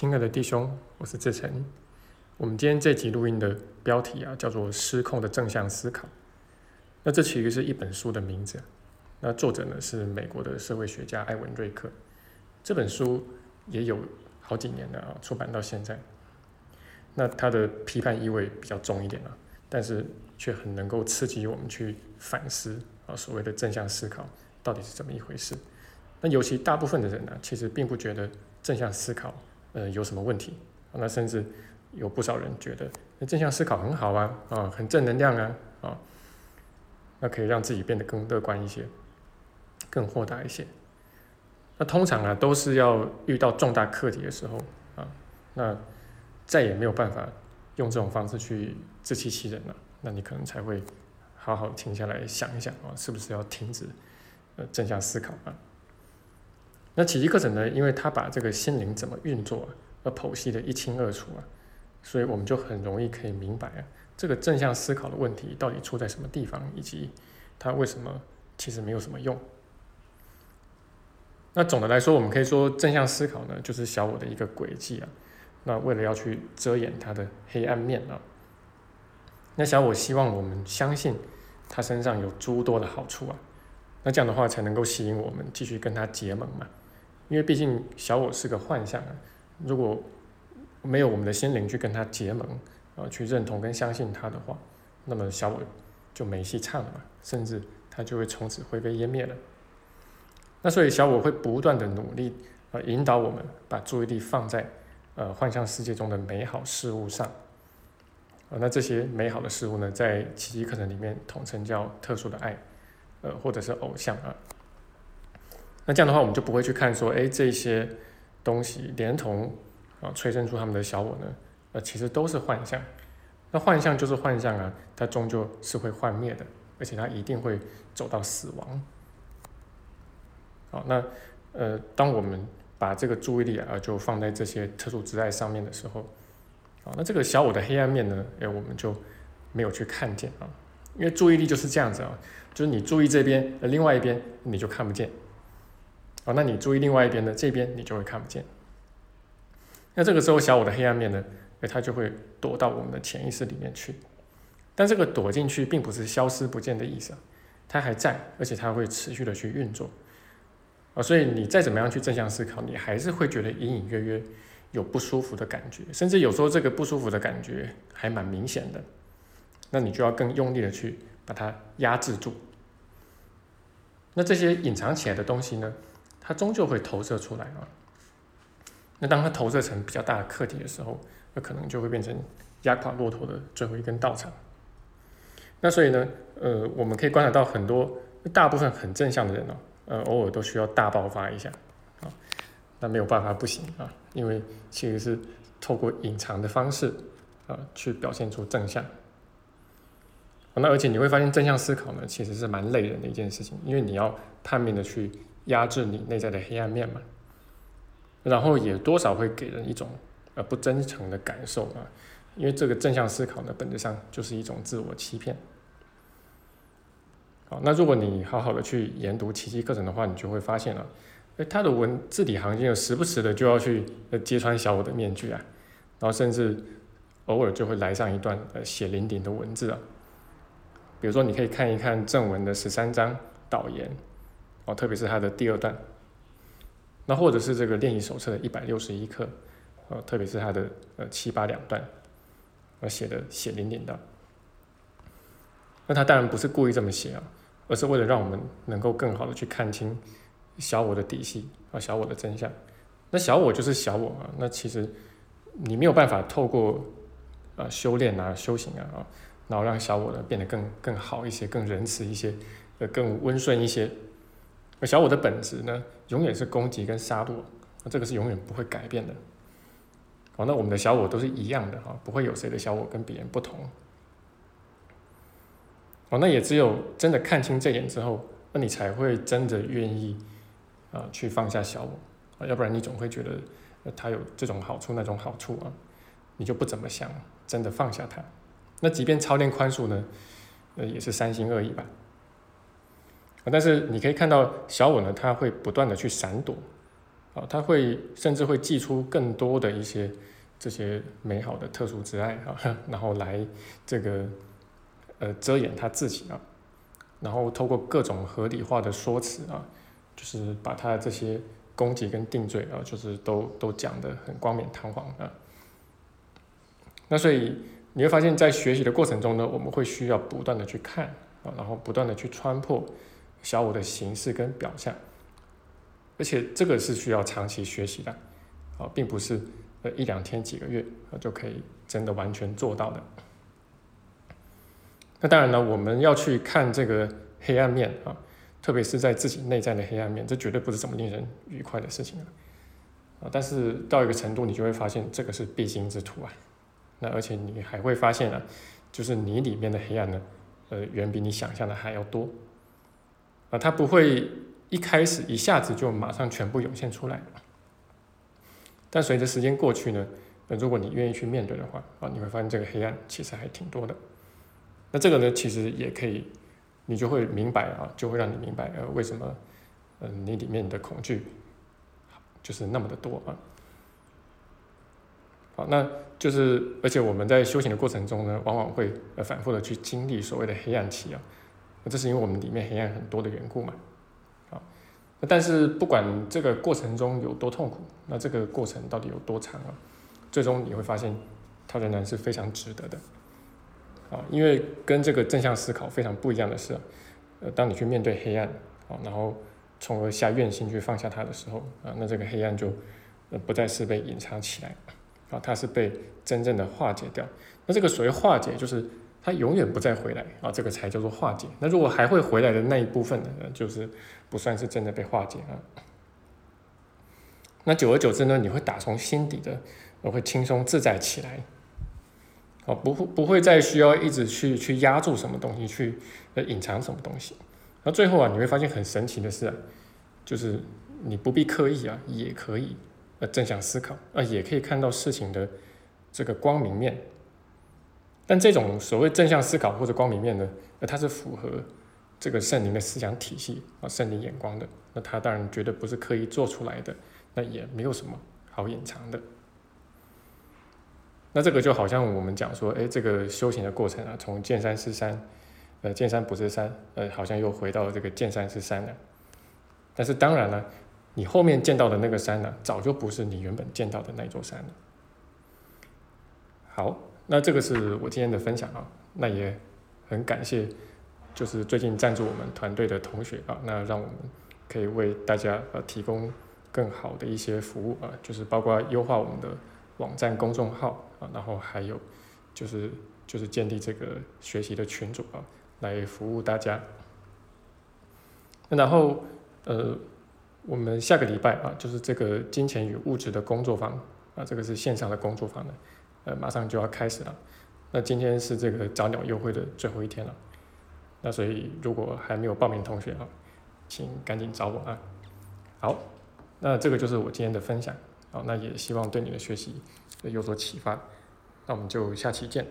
亲爱的弟兄，我是志成。我们今天这集录音的标题啊，叫做《失控的正向思考》。那这其实是一本书的名字。那作者呢是美国的社会学家艾文瑞克。这本书也有好几年了啊，出版到现在。那它的批判意味比较重一点啊，但是却很能够刺激我们去反思啊，所谓的正向思考到底是怎么一回事。那尤其大部分的人呢，其实并不觉得正向思考。呃，有什么问题？那甚至有不少人觉得，那正向思考很好啊，啊，很正能量啊，啊，那可以让自己变得更乐观一些，更豁达一些。那通常啊，都是要遇到重大课题的时候啊，那再也没有办法用这种方式去自欺欺人了。那你可能才会好好停下来想一想啊，是不是要停止呃正向思考啊？那奇迹课程呢？因为他把这个心灵怎么运作啊，而剖析的一清二楚啊，所以我们就很容易可以明白啊，这个正向思考的问题到底出在什么地方，以及它为什么其实没有什么用。那总的来说，我们可以说正向思考呢，就是小我的一个轨迹啊。那为了要去遮掩它的黑暗面啊，那小我希望我们相信他身上有诸多的好处啊，那这样的话才能够吸引我们继续跟他结盟嘛。因为毕竟小我是个幻象啊，如果没有我们的心灵去跟他结盟，啊，去认同跟相信他的话，那么小我就没戏唱了嘛，甚至他就会从此灰飞烟灭了。那所以小我会不断的努力，啊，引导我们把注意力放在呃幻象世界中的美好事物上，啊，那这些美好的事物呢，在奇迹课程里面统称叫特殊的爱，呃，或者是偶像啊。那这样的话，我们就不会去看说，哎，这些东西连同啊催生出他们的小我呢，呃，其实都是幻象。那幻象就是幻象啊，它终究是会幻灭的，而且它一定会走到死亡。好，那呃，当我们把这个注意力啊，就放在这些特殊之爱上面的时候，啊，那这个小我的黑暗面呢，哎，我们就没有去看见啊，因为注意力就是这样子啊，就是你注意这边，呃，另外一边你就看不见。哦，那你注意另外一边的这边，你就会看不见。那这个时候，小我的黑暗面呢，哎，它就会躲到我们的潜意识里面去。但这个躲进去，并不是消失不见的意思，它还在，而且它会持续的去运作。啊，所以你再怎么样去正向思考，你还是会觉得隐隐约约有不舒服的感觉，甚至有时候这个不舒服的感觉还蛮明显的。那你就要更用力的去把它压制住。那这些隐藏起来的东西呢？它终究会投射出来啊。那当它投射成比较大的课题的时候，那可能就会变成压垮骆驼的最后一根稻草。那所以呢，呃，我们可以观察到很多大部分很正向的人哦，呃，偶尔都需要大爆发一下啊。那没有办法不行啊，因为其实是透过隐藏的方式啊，去表现出正向。那而且你会发现，正向思考呢，其实是蛮累人的一件事情，因为你要叛命的去。压制你内在的黑暗面嘛，然后也多少会给人一种呃不真诚的感受啊，因为这个正向思考呢，本质上就是一种自我欺骗。好，那如果你好好的去研读奇迹课程的话，你就会发现了，哎，他的文字里行间时不时的就要去呃揭穿小我的面具啊，然后甚至偶尔就会来上一段呃血淋淋的文字啊，比如说你可以看一看正文的十三章导言。哦，特别是它的第二段，那或者是这个练习手册的一百六十一课，呃，特别是它的呃七八两段，呃写的血淋淋的。那他当然不是故意这么写啊，而是为了让我们能够更好的去看清小我的底细啊，小我的真相。那小我就是小我啊，那其实你没有办法透过啊修炼啊修行啊啊，然后让小我呢变得更更好一些，更仁慈一些，呃更温顺一些。而小我的本质呢，永远是攻击跟杀戮，那这个是永远不会改变的。好，那我们的小我都是一样的哈，不会有谁的小我跟别人不同。哦，那也只有真的看清这点之后，那你才会真的愿意啊去放下小我啊，要不然你总会觉得他有这种好处那种好处啊，你就不怎么想真的放下他。那即便操练宽恕呢，呃，也是三心二意吧。但是你可以看到小我呢，他会不断的去闪躲，啊，他会甚至会寄出更多的一些这些美好的特殊之爱啊，然后来这个呃遮掩他自己啊，然后透过各种合理化的说辞啊，就是把他的这些攻击跟定罪啊，就是都都讲得很冠冕堂皇啊。那所以你会发现在学习的过程中呢，我们会需要不断的去看啊，然后不断的去穿破小我的形式跟表象。而且这个是需要长期学习的，啊，并不是呃一两天几个月啊就可以真的完全做到的。那当然呢，我们要去看这个黑暗面啊，特别是在自己内在的黑暗面，这绝对不是怎么令人愉快的事情。啊，但是到一个程度，你就会发现这个是必经之途啊。那而且你还会发现啊，就是你里面的黑暗呢，呃，远比你想象的还要多啊，它不会。一开始一下子就马上全部涌现出来，但随着时间过去呢，那如果你愿意去面对的话，啊，你会发现这个黑暗其实还挺多的。那这个呢，其实也可以，你就会明白啊，就会让你明白呃为什么，嗯，你里面的恐惧就是那么的多啊。那就是而且我们在修行的过程中呢，往往会呃反复的去经历所谓的黑暗期啊，那这是因为我们里面黑暗很多的缘故嘛。啊但是不管这个过程中有多痛苦，那这个过程到底有多长啊？最终你会发现，它仍然是非常值得的，啊，因为跟这个正向思考非常不一样的是，呃，当你去面对黑暗，啊，然后从而下愿心去放下它的时候，啊，那这个黑暗就呃不再是被隐藏起来，啊，它是被真正的化解掉。那这个所谓化解，就是。它永远不再回来啊，这个才叫做化解。那如果还会回来的那一部分呢，就是不算是真的被化解啊。那久而久之呢，你会打从心底的，我会轻松自在起来，哦，不会不会再需要一直去去压住什么东西，去隐藏什么东西。那最后啊，你会发现很神奇的是啊，就是你不必刻意啊，也可以呃正向思考啊，也可以看到事情的这个光明面。但这种所谓正向思考或者光明面呢，那它是符合这个圣灵的思想体系啊，圣灵眼光的。那它当然绝对不是刻意做出来的，那也没有什么好隐藏的。那这个就好像我们讲说，哎，这个修行的过程啊，从见山是山，呃，见山不是山，呃，好像又回到了这个见山是山了。但是当然了，你后面见到的那个山呢，早就不是你原本见到的那座山了。好。那这个是我今天的分享啊，那也很感谢，就是最近赞助我们团队的同学啊，那让我们可以为大家呃提供更好的一些服务啊，就是包括优化我们的网站公众号啊，然后还有就是就是建立这个学习的群组啊，来服务大家。那然后呃，我们下个礼拜啊，就是这个金钱与物质的工作坊啊，这个是线上的工作坊的。呃，马上就要开始了。那今天是这个早鸟优惠的最后一天了。那所以如果还没有报名同学啊，请赶紧找我啊。好，那这个就是我今天的分享。好，那也希望对你的学习有所启发。那我们就下期见。